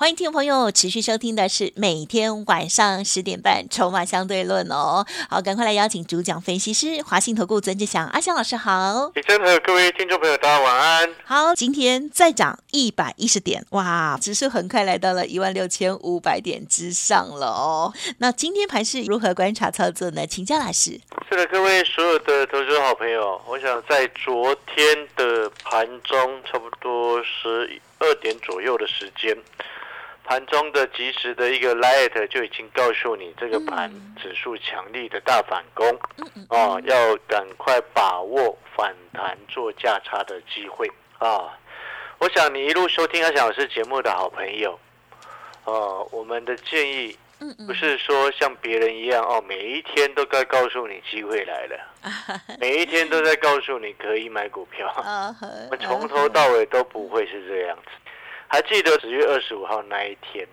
欢迎听众朋友持续收听的是每天晚上十点半《筹码相对论》哦。好，赶快来邀请主讲分析师华信投顾曾志祥阿祥老师好。李真和各位听众朋友，大家晚安。好，今天再涨一百一十点，哇，指数很快来到了一万六千五百点之上了哦。那今天盘是如何观察操作呢？请教老师。是的，各位所有的投资好朋友，我想在昨天的盘中，差不多十二点左右的时间。盘中的及时的一个 light 就已经告诉你，这个盘指数强力的大反攻，哦，要赶快把握反弹做价差的机会啊！我想你一路收听阿翔老师节目的好朋友，哦，我们的建议不是说像别人一样哦，每一天都该告诉你机会来了，每一天都在告诉你可以买股票，我从头到尾都不会是这样子。还记得十月二十五号那一天，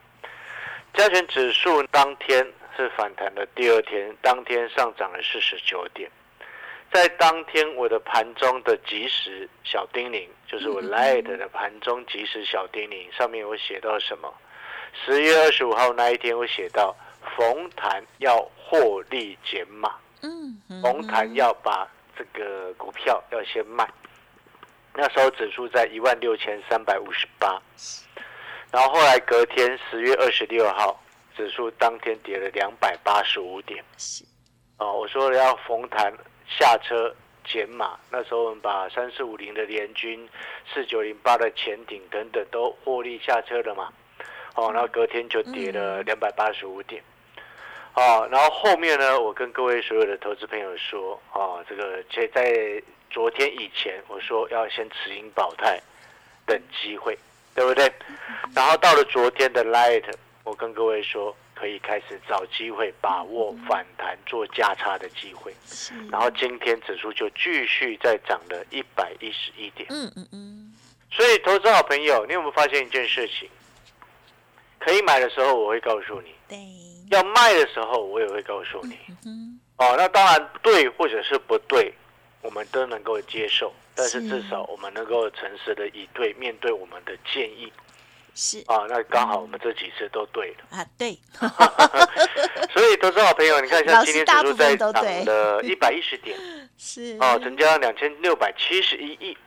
加权指数当天是反弹的第二天，当天上涨了四十九点。在当天我的盘中的即时小叮咛，就是我 Light 的盘中即时小叮咛，上面我写到什么？十月二十五号那一天我写到，逢弹要获利减码，嗯，逢弹要把这个股票要先卖。那时候指数在一万六千三百五十八，然后后来隔天十月二十六号，指数当天跌了两百八十五点。是，哦，我说要逢弹下车减码，那时候我们把三四五零的联军、四九零八的潜艇等等都获利下车了嘛。哦，然后隔天就跌了两百八十五点。哦，然后后面呢，我跟各位所有的投资朋友说，哦，这个且在。昨天以前我说要先持盈保泰，等机会，对不对？然后到了昨天的 light，我跟各位说可以开始找机会，把握反弹做价差的机会。然后今天指数就继续再涨了一百一十一点。嗯嗯嗯。所以投资好朋友，你有没有发现一件事情？可以买的时候我会告诉你，对；要卖的时候我也会告诉你。嗯。哦，那当然对或者是不对。我们都能够接受，但是至少我们能够诚实的以对面对我们的建议，是。啊，那刚好我们这几次都对了。啊，对，所以投资好朋友，你看像今天指数在涨了一百一十点，是。哦，成交量两千六百七十一亿。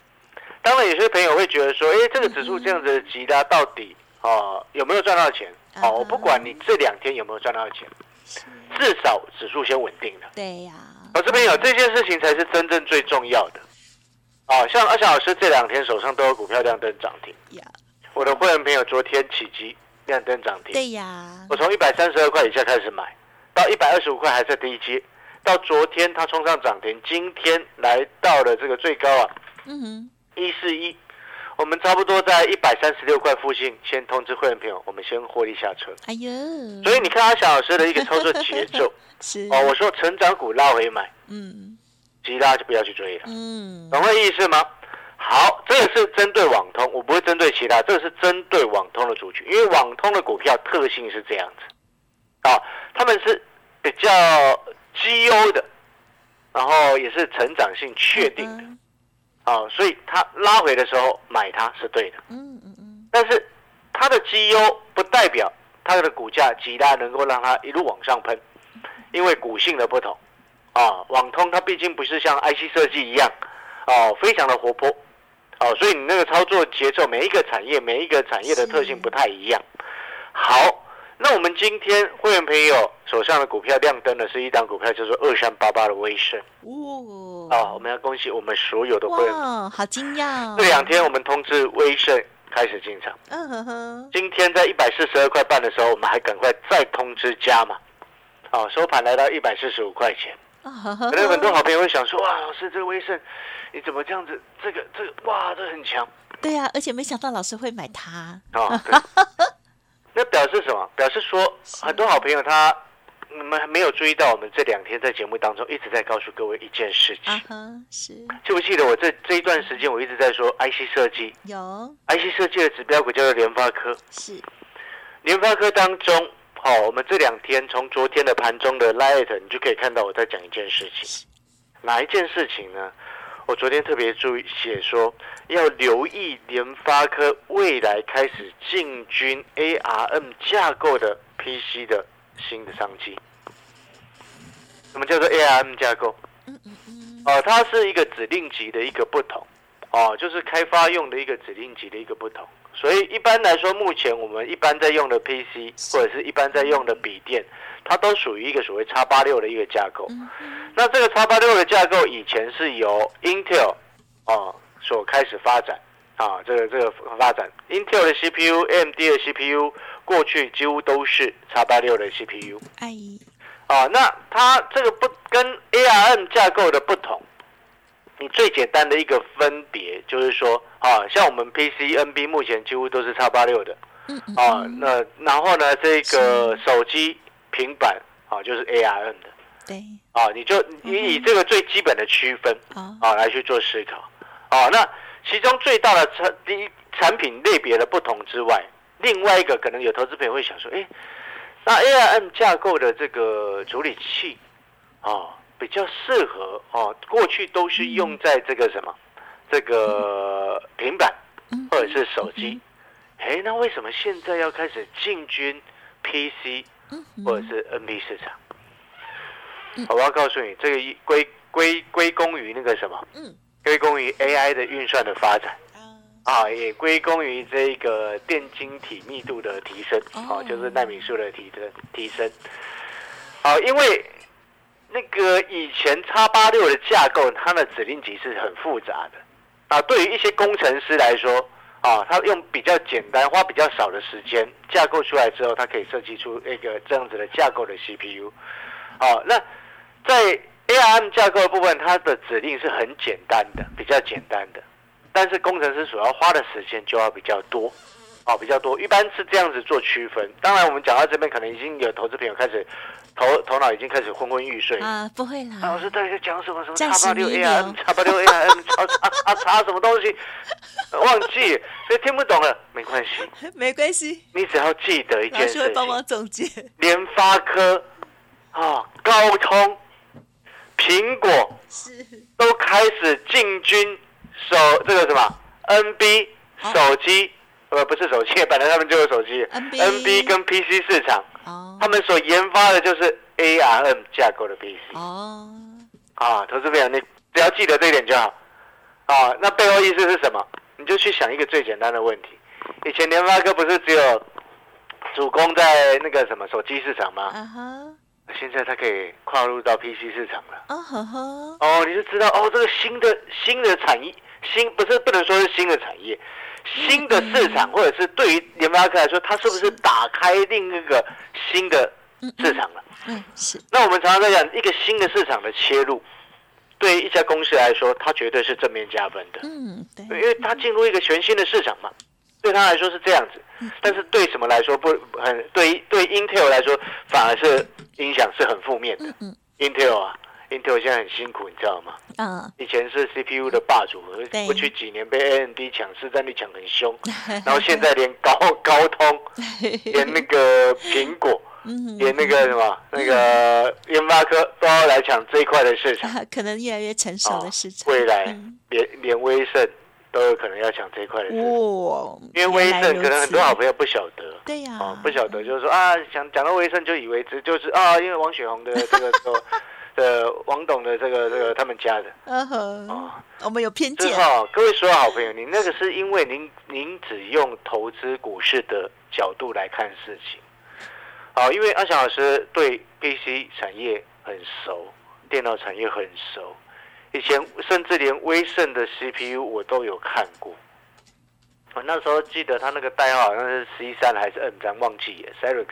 当然，有些朋友会觉得说，哎，这个指数这样子急拉到底啊，有没有赚到钱？哦，我不管你这两天有没有赚到钱，至少指数先稳定了。对呀。我这边有这件事情才是真正最重要的，哦，像阿翔老师这两天手上都有股票亮灯涨停，我的会员朋友昨天起机亮灯涨停，对呀，我从一百三十二块以下开始买，到一百二十五块还在第一阶，到昨天它冲上涨停，今天来到了这个最高啊，嗯哼，一四一。我们差不多在一百三十六块附近，先通知会员朋友，我们先获利下车。哎呦，所以你看阿小老师的一个操作节奏，是。哦，我说成长股拉回买，嗯，其他就不要去追了，嗯，懂我意思吗？好，这个是针对网通，我不会针对其他，这个是针对网通的族群，因为网通的股票特性是这样子，啊，他们是比较绩优的，然后也是成长性确定的。哦，所以它拉回的时候买它是对的，嗯嗯嗯。但是它的绩优不代表它的股价极大能够让它一路往上喷，因为股性的不同啊。网通它毕竟不是像 IC 设计一样哦，非常的活泼哦，所以你那个操作节奏，每一个产业每一个产业的特性不太一样。好。那我们今天会员朋友手上的股票亮灯的是一档股票，叫做二三八八的威盛。哦，啊，我们要恭喜我们所有的会员。哦，好惊讶！这两天我们通知威盛开始进场。嗯哼哼。今天在一百四十二块半的时候，我们还赶快再通知加嘛。哦，收盘来到一百四十五块钱。可能很多好朋友会想说：哇，老师，这个威盛你怎么这样子？这个这个哇，这很强。对呀，而且没想到老师会买它。啊。那表示什么？表示说很多好朋友他你们还没有注意到，我们这两天在节目当中一直在告诉各位一件事情，啊哈，是。记不记得我这这一段时间我一直在说 IC 设计？有，IC 设计的指标股叫做联发科，是。联发科当中，好、我们这两天从昨天的盘中的 Light，你就可以看到我在讲一件事情，哪一件事情呢？我昨天特别注意写说，要留意联发科未来开始进军 ARM 架构的 PC 的新的商机。什么叫做 ARM 架构？哦，它是一个指令集的一个不同，哦，就是开发用的一个指令集的一个不同。所以一般来说，目前我们一般在用的 PC 或者是一般在用的笔电，它都属于一个所谓 x 八六的一个架构。那这个 x 八六的架构以前是由 Intel 啊所开始发展。啊，这个这个发展。Intel 的 CPU、AMD 的 CPU 过去几乎都是 x 八六的 CPU。哎。啊，那它这个不跟 ARM 架构的不同，你最简单的一个分别就是说，啊，像我们 PC、NB 目前几乎都是叉八六的，啊，那然后呢，这个手机、平板啊，就是 ARM 的，对。啊，你就你以这个最基本的区分啊啊来去做思考，啊，那其中最大的产第一产品类别的不同之外，另外一个可能有投资朋友会想说，哎，那 ARM 架构的这个处理器啊，比较适合哦，过去都是用在这个什么这个平板或者是手机，哎，那为什么现在要开始进军 PC 或者是 NB 市场？我要告诉你，这个一归归归功于那个什么，嗯。归功于 AI 的运算的发展。啊。啊，也归功于这个电晶体密度的提升，哦啊，就是纳米数的提升提升。啊，因为那个以前叉八六的架构，它的指令集是很复杂的，啊，对于一些工程师来说，啊，他用比较简单、花比较少的时间架构出来之后，它可以设计出一个这样子的架构的 CPU。好，那在 ARM 架构的部分，它的指令是很简单的，比较简单的。但是工程师所要花的时间就要比较多，哦，比较多，一般是这样子做区分。当然，我们讲到这边，可能已经有投资朋友开始头头脑已经开始昏昏欲睡。啊，不会老啦，师到底在讲什么？什么暂叉八六时弥留 ARM、叉八六 ARM、叉叉叉叉什么东西？忘记，所以听不懂了，没关系，没关系，你只要记得一件事师会帮忙情：总结。联发科、啊、高通、苹果是。都开始进军手这个什么 NB 哦。手机，呃，不是手机，本来他们就有手机。NB 跟 PC 市场，哦他们所研发的就是 ARM 架构的 PC 哦，啊，投资朋友，你只要记得这一点就好啊。那背后意思是什么？你就去想一个最简单的问题：以前联发科不是只有主攻在那个什么手机市场吗？啊哈，现在它可以跨入到 PC 市场了。哦呵呵，哦，你就知道哦，这个新的新的产业，新不是不能说是新的产业，新的市场，或者是对于联发科来说，它是不是打开另一个新的市场了？嗯是，那我们常常在讲一个新的市场的切入，对于一家公司来说，它绝对是正面加分的，嗯对，因为它进入一个全新的市场嘛，对它来说是这样子。但是对什么来说不很对对 Intel 来说反而是影响是很负面的。嗯 Intel 啊，Intel 现在很辛苦，你知道吗？嗯。以前是 CPU 的霸主，对过去几年被 AMD 抢市占率抢很凶，然后现在连高 高通、连那个苹果、嗯。连那个什么那个联发科都要来抢这一块的市场。啊可能越来越成熟的市场，未来嗯。连连威盛都有可能要抢这一块的市场，哇，因为威盛可能很多好朋友不晓得。对呀。哦，不晓得，就是说啊，讲讲到威盛就以为这就是啊，因为王雪红的这个说的王董的这个这个他们家的。嗯哼，哦，我们有偏见，是哈，各位所有好朋友，你那个是因为您您只用投资股市的角度来看事情，好，因为阿翔老师对 PC 产业很熟，电脑产业很熟，以前甚至连威盛的 CPU 我都有看过。我那时候记得他那个代号好像是 C 三还是 N 三，忘记了 cerix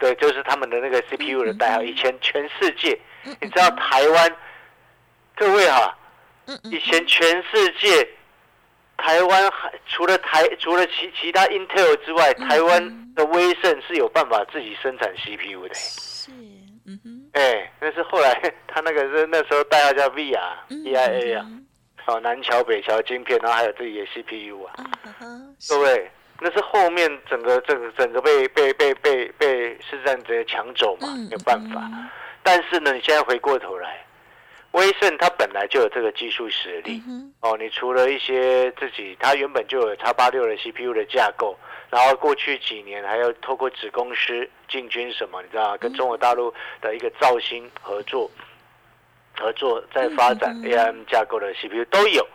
对，就是他们的那个 CPU 的代号。以前全世界，你知道台湾，各位哈、以前全世界，台湾还除了台除了其其他 Intel 之外，台湾的威盛是有办法自己生产 CPU 的。是，嗯哼，哎，那是后来 他那个是那时候代号叫 V 啊哦，南桥北桥晶片，然后还有自己的 CPU 啊，各位，那是后面整个整个整个被被被被被市占直接抢走嘛，嗯没有办法。但是呢，你现在回过头来，威盛它本来就有这个技术实力嗯哦。你除了一些自己，它原本就有叉八六的 CPU 的架构，然后过去几年还要透过子公司进军什么，你知道吗？跟中国大陆的一个造芯合作，合作在发展嗯 ARM 架构的 CPU 都有。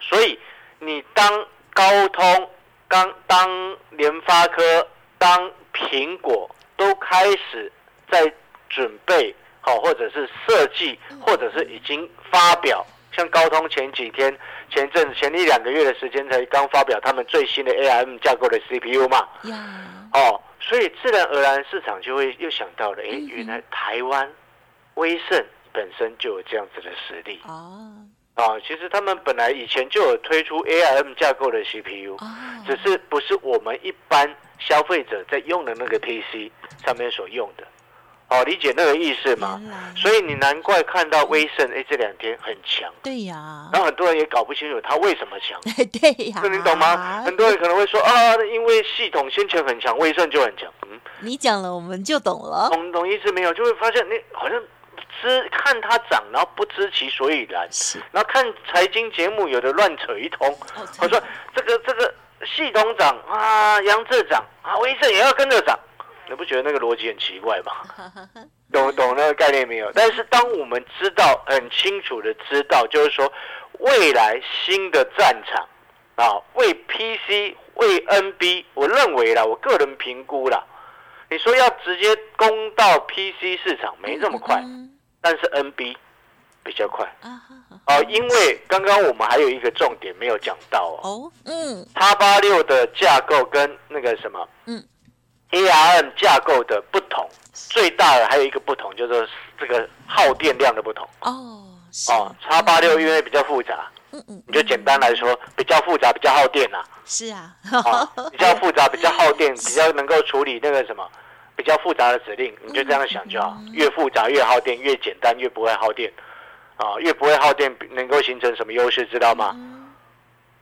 所以你当高通、刚当联发科、当苹果都开始在准备好，或者是设计，或者是已经发表，像高通前几天、前阵子、前一两个月的时间才刚发表他们最新的 ARM 架构的 CPU 嘛，呀，哦，所以自然而然市场就会又想到了，诶，嗯。原来台湾威盛本身就有这样子的实力。哦啊，其实他们本来以前就有推出 ARM 架构的 CPU，哦，只是不是我们一般消费者在用的那个 PC 上面所用的。哦，理解那个意思吗？所以你难怪看到威盛哎这两天很强，对呀，然后很多人也搞不清楚它为什么强。对呀，那你懂吗？很多人可能会说啊，因为系统先前很强，威盛就很强。嗯，你讲了我们就懂了，懂懂意思没有？就会发现你好像知看它涨，然后不知其所以然。是然后看财经节目，有的乱扯一通。哦我说这个这个系统涨啊，杨志涨啊，威盛也要跟着涨，你不觉得那个逻辑很奇怪吗？懂懂那个概念没有？但是当我们知道很清楚的知道，就是说未来新的战场啊，为 PC 为 NB，我认为啦，我个人评估啦，你说要直接攻到 PC 市场没这么快，嗯但是 NB 比较快。啊哦，因为刚刚我们还有一个重点没有讲到哦哦，嗯。叉八六的架构跟那个什么，嗯，ARM 架构的不同，最大的还有一个不同，就是这个耗电量的不同。哦，是。哦。叉八六因为比较复杂，嗯嗯，你就简单来说，比较复杂，比较耗电呐、是啊，啊，比较复杂，比较耗电，比较能够处理那个什么。比较复杂的指令，你就这样想就好。越复杂越耗电，越简单越不会耗电。啊，越不会耗电，能够形成什么优势，知道吗？嗯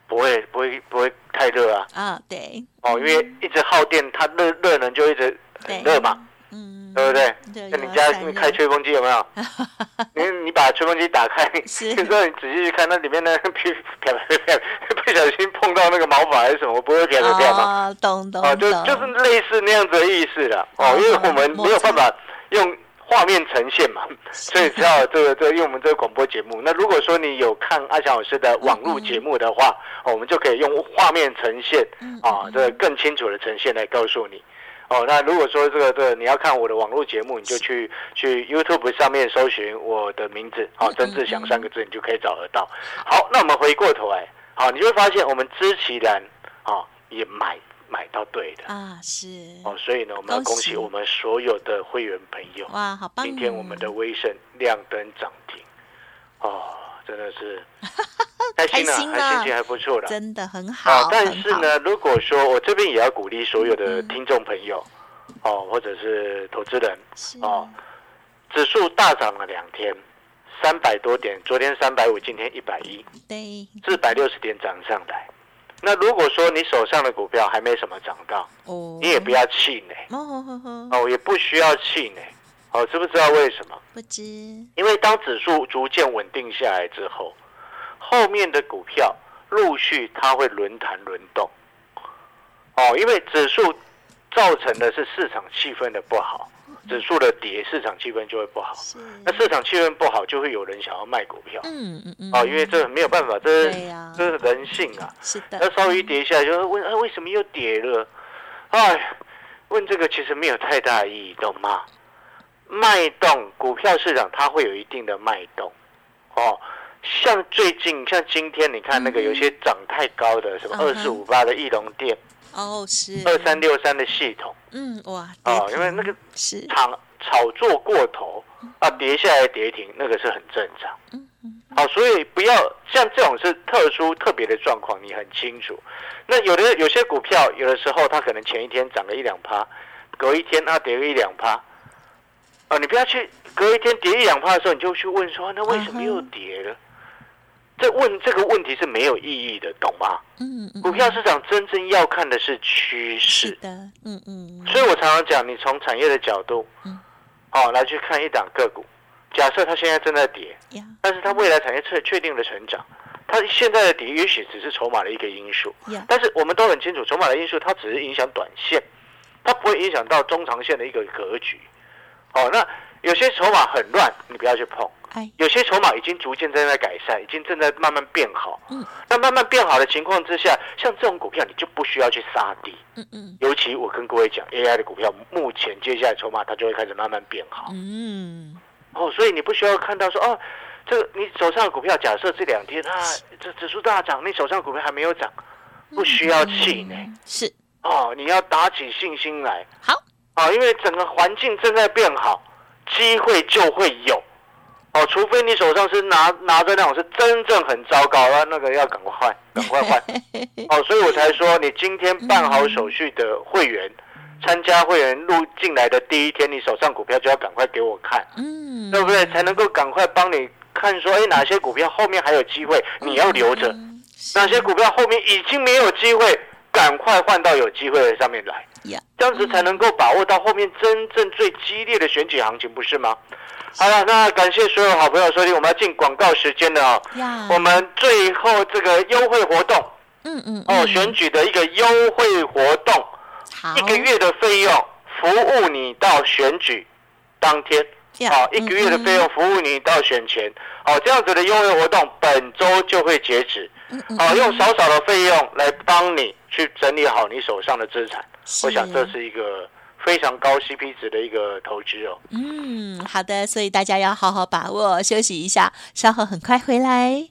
不会，不会，不会太热啊！啊，对，哦，因为一直耗电，它热热能就一直很热嘛，嗯，对不对？那你家开吹风机有没有？你你把吹风机打开，是有时候你仔细去看，那里面呢，不小心碰到那个毛发还是什么，不会飘飘飘吗？哦，懂懂啊，就，就是类似那样子的意思了。哦，哦因为我们没有办法用画面呈现嘛，所以只好这个这个，因为我们这个广播节目。那如果说你有看阿翔老师的网络节目的话，哦我们就可以用画面呈现嗯啊，这个更清楚的呈现来告诉你。哦，那如果说这个这个你要看我的网络节目，你就去去 YouTube 上面搜寻我的名字，好、嗯曾志祥三个字，你就可以找得到。好，那我们回过头来，好，你会发现我们知其然，啊，也买买到对的。啊，是哦，所以呢，我们要恭喜我们所有的会员朋友，哇，好棒！今天我们的微盛亮灯涨停，哦，真的是 开心了，开心了还心情还不错了。真的很好哦，，但，是呢，如果说我这边也要鼓励所有的嗯听众朋友，哦，或者是投资人，哦，指数大涨了两天，三百多点，昨天三百五，今天一百一，对，四百六十点涨上来。那如果说你手上的股票还没什么涨到，哦，你也不要气馁。哦哦，也不需要气馁。哦，知不知道为什么？不知因为当指数逐渐稳定下来之后，后面的股票陆续它会轮谈轮动。哦，因为指数造成的是市场气氛的不好，指数的跌，市场气氛就会不好。是，那市场气氛不好，就会有人想要卖股票。嗯嗯嗯，哦，因为这没有办法，这是这是人性啊。是的，那稍微一跌下来，就会问，啊，为什么又跌了？哎，问这个其实没有太大意义，懂吗？脉动，股票市场它会有一定的脉动，哦，像最近，像今天，你看那个有些涨太高的，什么二四五八的翼龙店，哦是。二三六三的系统，嗯哇哦，因为那个停是。炒炒作过头啊，跌下来跌停，那个是很正常。嗯嗯好，所以不要像这种是特殊特别的状况，你很清楚。那有的有些股票，有的时候它可能前一天涨了一两趴，隔一天它跌个一两趴，啊，你不要去隔一天跌一两趴的时候，你就去问说，那为什么又跌了？这问这个问题是没有意义的，懂吗？嗯嗯，股票市场真正要看的是趋势，是的，嗯嗯，所以我常常讲，你从产业的角度，嗯哦，来去看一档个股。假设它现在正在跌，但是它未来产业确确定的成长，它现在的跌也许只是筹码的一个因素，但是我们都很清楚，筹码的因素它只是影响短线，它不会影响到中长线的一个格局。哦，那有些筹码很乱，你不要去碰；哎，有些筹码已经逐渐正在改善，已经正在慢慢变好。嗯，那慢慢变好的情况之下，像这种股票你就不需要去杀低。嗯嗯尤其我跟各位讲，AI 的股票目前接下来筹码它就会开始慢慢变好。嗯，哦，所以你不需要看到说哦，这个你手上的股票，假设这两天啊，这指数大涨，你手上的股票还没有涨，不需要气馁是哦，你要打起信心来好，啊，因为整个环境正在变好，机会就会有。哦，除非你手上是拿拿着那种是真正很糟糕，那那个要赶快换，赶快换。哦，所以我才说，你今天办好手续的会员，参加会员入进来的第一天，你手上股票就要赶快给我看。嗯，对不对？才能够赶快帮你看说，哎，哪些股票后面还有机会，你要留着；嗯哪些股票后面已经没有机会，赶快换到有机会的上面来。呀，这样子才能够把握到后面真正最激烈的选举行情，不是吗？好了，那感谢所有好朋友收听，我们要进广告时间了哦。呀，我们最后这个优惠活动嗯嗯哦，嗯选举的一个优惠活动，一个月的费用服务你到选举当天。呀好，一个月的费用服务你到选前，好，这样子的优惠活动本周就会截止。好，用少少的费用来帮你去整理好你手上的资产，我想这是一个非常高 CP 值的一个投资哦。嗯，好的，所以大家要好好把握，休息一下，稍后很快回来。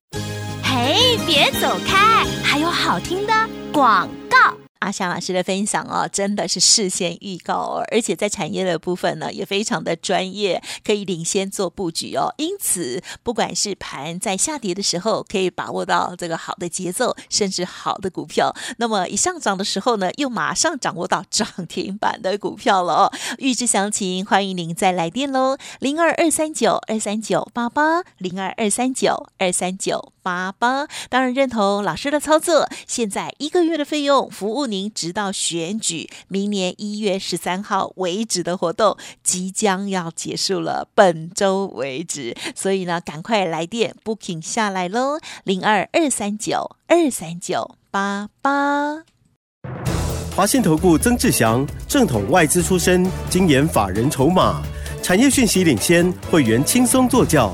嘿，别走开，还有好听的广告。阿翔老师的分享哦，真的是事先预告哦，而且在产业的部分呢，也非常的专业，可以领先做布局哦。因此，不管是盘在下跌的时候，可以把握到这个好的节奏，甚至好的股票；那么一上涨的时候呢，又马上掌握到涨停板的股票了哦。预知详情，欢迎您再来电喽，零二二三九二三九八八，零二二三九二三九八八。当然认同老师的操作，现在一个月的费用服务您直到选举明年一月十三号为止的活动即将要结束了，本周为止，所以呢，赶快来电 booking 下来喽，零二二三九二三九八八。华信投顾曾志祥，正统外资出身，精研法人筹码，产业讯息领先，会员轻松做教，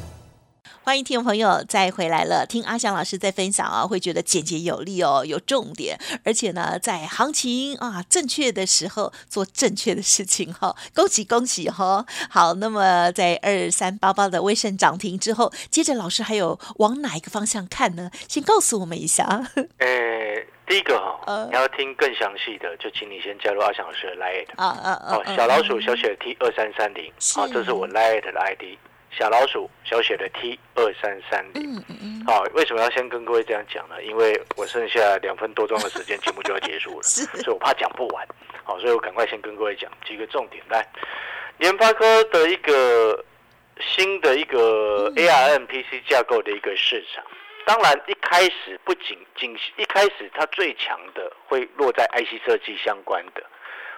欢迎听众朋友再回来了，听阿翔老师在分享啊，会觉得简洁有力哦，有重点，而且呢，在行情啊正确的时候做正确的事情哈、恭喜恭喜哈、好，那么在二三八八的微盛涨停之后，接着老师还有往哪一个方向看呢？先告诉我们一下。诶，第一个哈、呃你要听更详细的，就请你先加入阿翔老师的 Line。啊啊啊哦，小老鼠小写 T 二三三零，好，这是我 Lite 的 ID。小老鼠小写的 T 二三三零，好，为什么要先跟各位这样讲呢？因为我剩下两分多钟的时间，节目就要结束了，所以我怕讲不完，好，所以我赶快先跟各位讲几个重点。来，联发科的一个新的一个 ARM PC 架构的一个市场，当然一开始不仅仅一开始它最强的会落在 IC 设计相关的。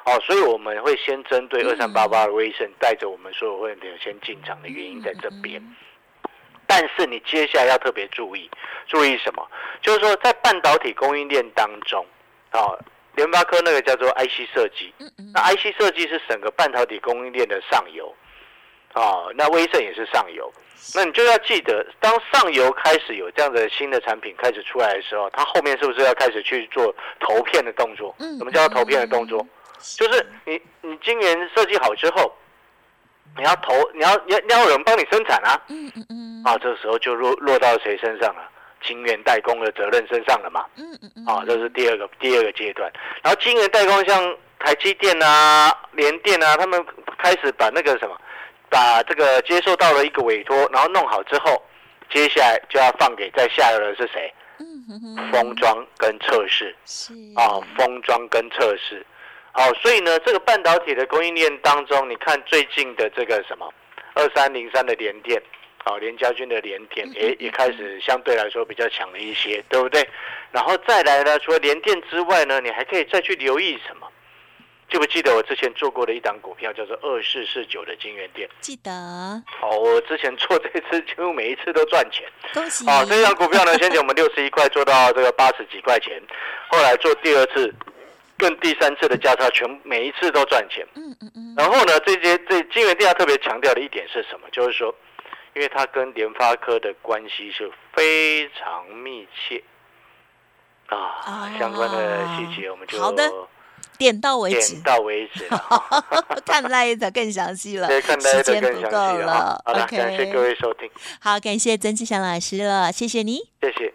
哦，所以我们会先针对二三八八的威盛，带着我们所有会员朋友先进场的原因在这边。但是你接下来要特别注意，注意什么？就是说在半导体供应链当中，哦，联发科那个叫做 IC 设计，那 IC 设计是整个半导体供应链的上游，哦，那威盛也是上游。那你就要记得，当上游开始有这样的新的产品开始出来的时候，它后面是不是要开始去做投片的动作？嗯什么叫投片的动作？就是你你今年设计好之后，你要投，你要你要你要有人帮你生产啊，嗯嗯嗯，啊，这个时候就落落到谁身上了？晶圆代工的责任身上了嘛。嗯嗯嗯，啊，这是第二个第二个阶段。然后晶圆代工像台积电啊、联电啊，他们开始把那个什么，把这个接受到了一个委托，然后弄好之后，接下来就要放给在下游的是谁？封装跟测试是啊，封装跟测试。好，所以呢，这个半导体的供应链当中，你看最近的这个什么二三零三的联电，啊，联家军的联电，也也开始相对来说比较强了一些，对不对？然后再来呢，除了联电之外呢，你还可以再去留意什么？记不记得我之前做过的一档股票叫做二四四九的金源店？记得，好，我之前做这次几乎每一次都赚钱。恭喜啊，这张股票呢，先前我们六十一块做到这个八十几块钱，后来做第二次、跟第三次的价差，全每一次都赚钱。嗯嗯嗯，然后呢，这些这金源地要特别强调的一点是什么？就是说，因为它跟联发科的关系是非常密切啊，哦相关的细节我们就好的点到为止点。到为止。看 Light 的更详细了，对，看大家时间的更详不够细了哈。好了，感谢各位收听，好，感谢曾志祥老师了，谢谢你。谢谢。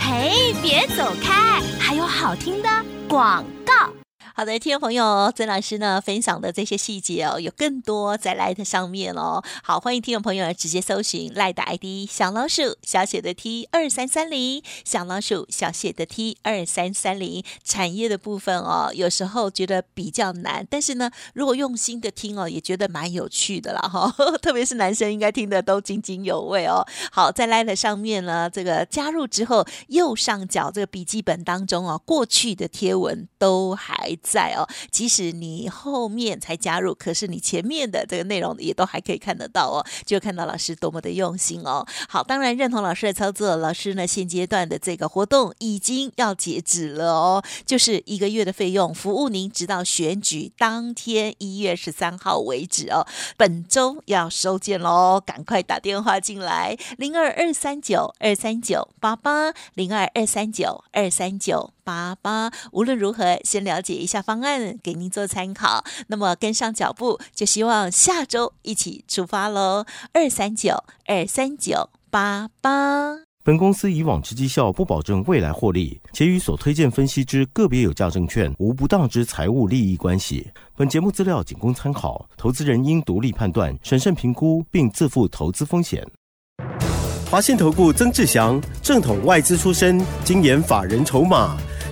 嘿，别走开，还有好听的广告。好的，听众朋友，曾老师呢分享的这些细节哦，有更多在 Light 上面哦。好，欢迎听众朋友直接搜寻 Lite ID 小老鼠小写的 T 二三三零，小老鼠小写的 T 二三三零。产业的部分哦，有时候觉得比较难，但是呢，如果用心的听哦，也觉得蛮有趣的啦哈。特别是男生应该听得都津津有味哦。好，在 Light 上面呢，这个加入之后，右上角这个笔记本当中哦，过去的贴文都还在哦。即使你后面才加入，可是你前面的这个内容也都还可以看得到哦，就看到老师多么的用心哦。好，当然认同老师的操作，老师呢现阶段的这个活动已经要截止了哦，就是一个月的费用，服务您直到选举当天一月十三号为止哦。本周要收件喽，赶快打电话进来，零二二三九二三九八八零二二三九二三九。八八，无论如何，先了解一下方案，给您做参考。那么跟上脚步，就希望下周一起出发喽。二三九二三九八八。本公司以往之绩效不保证未来获利，且与所推荐分析之个别有价证券无不当之财务利益关系。本节目资料仅供参考，投资人应独立判断、审慎评估，并自负投资风险。华信投顾曾志祥，正统外资出身，精研法人筹码，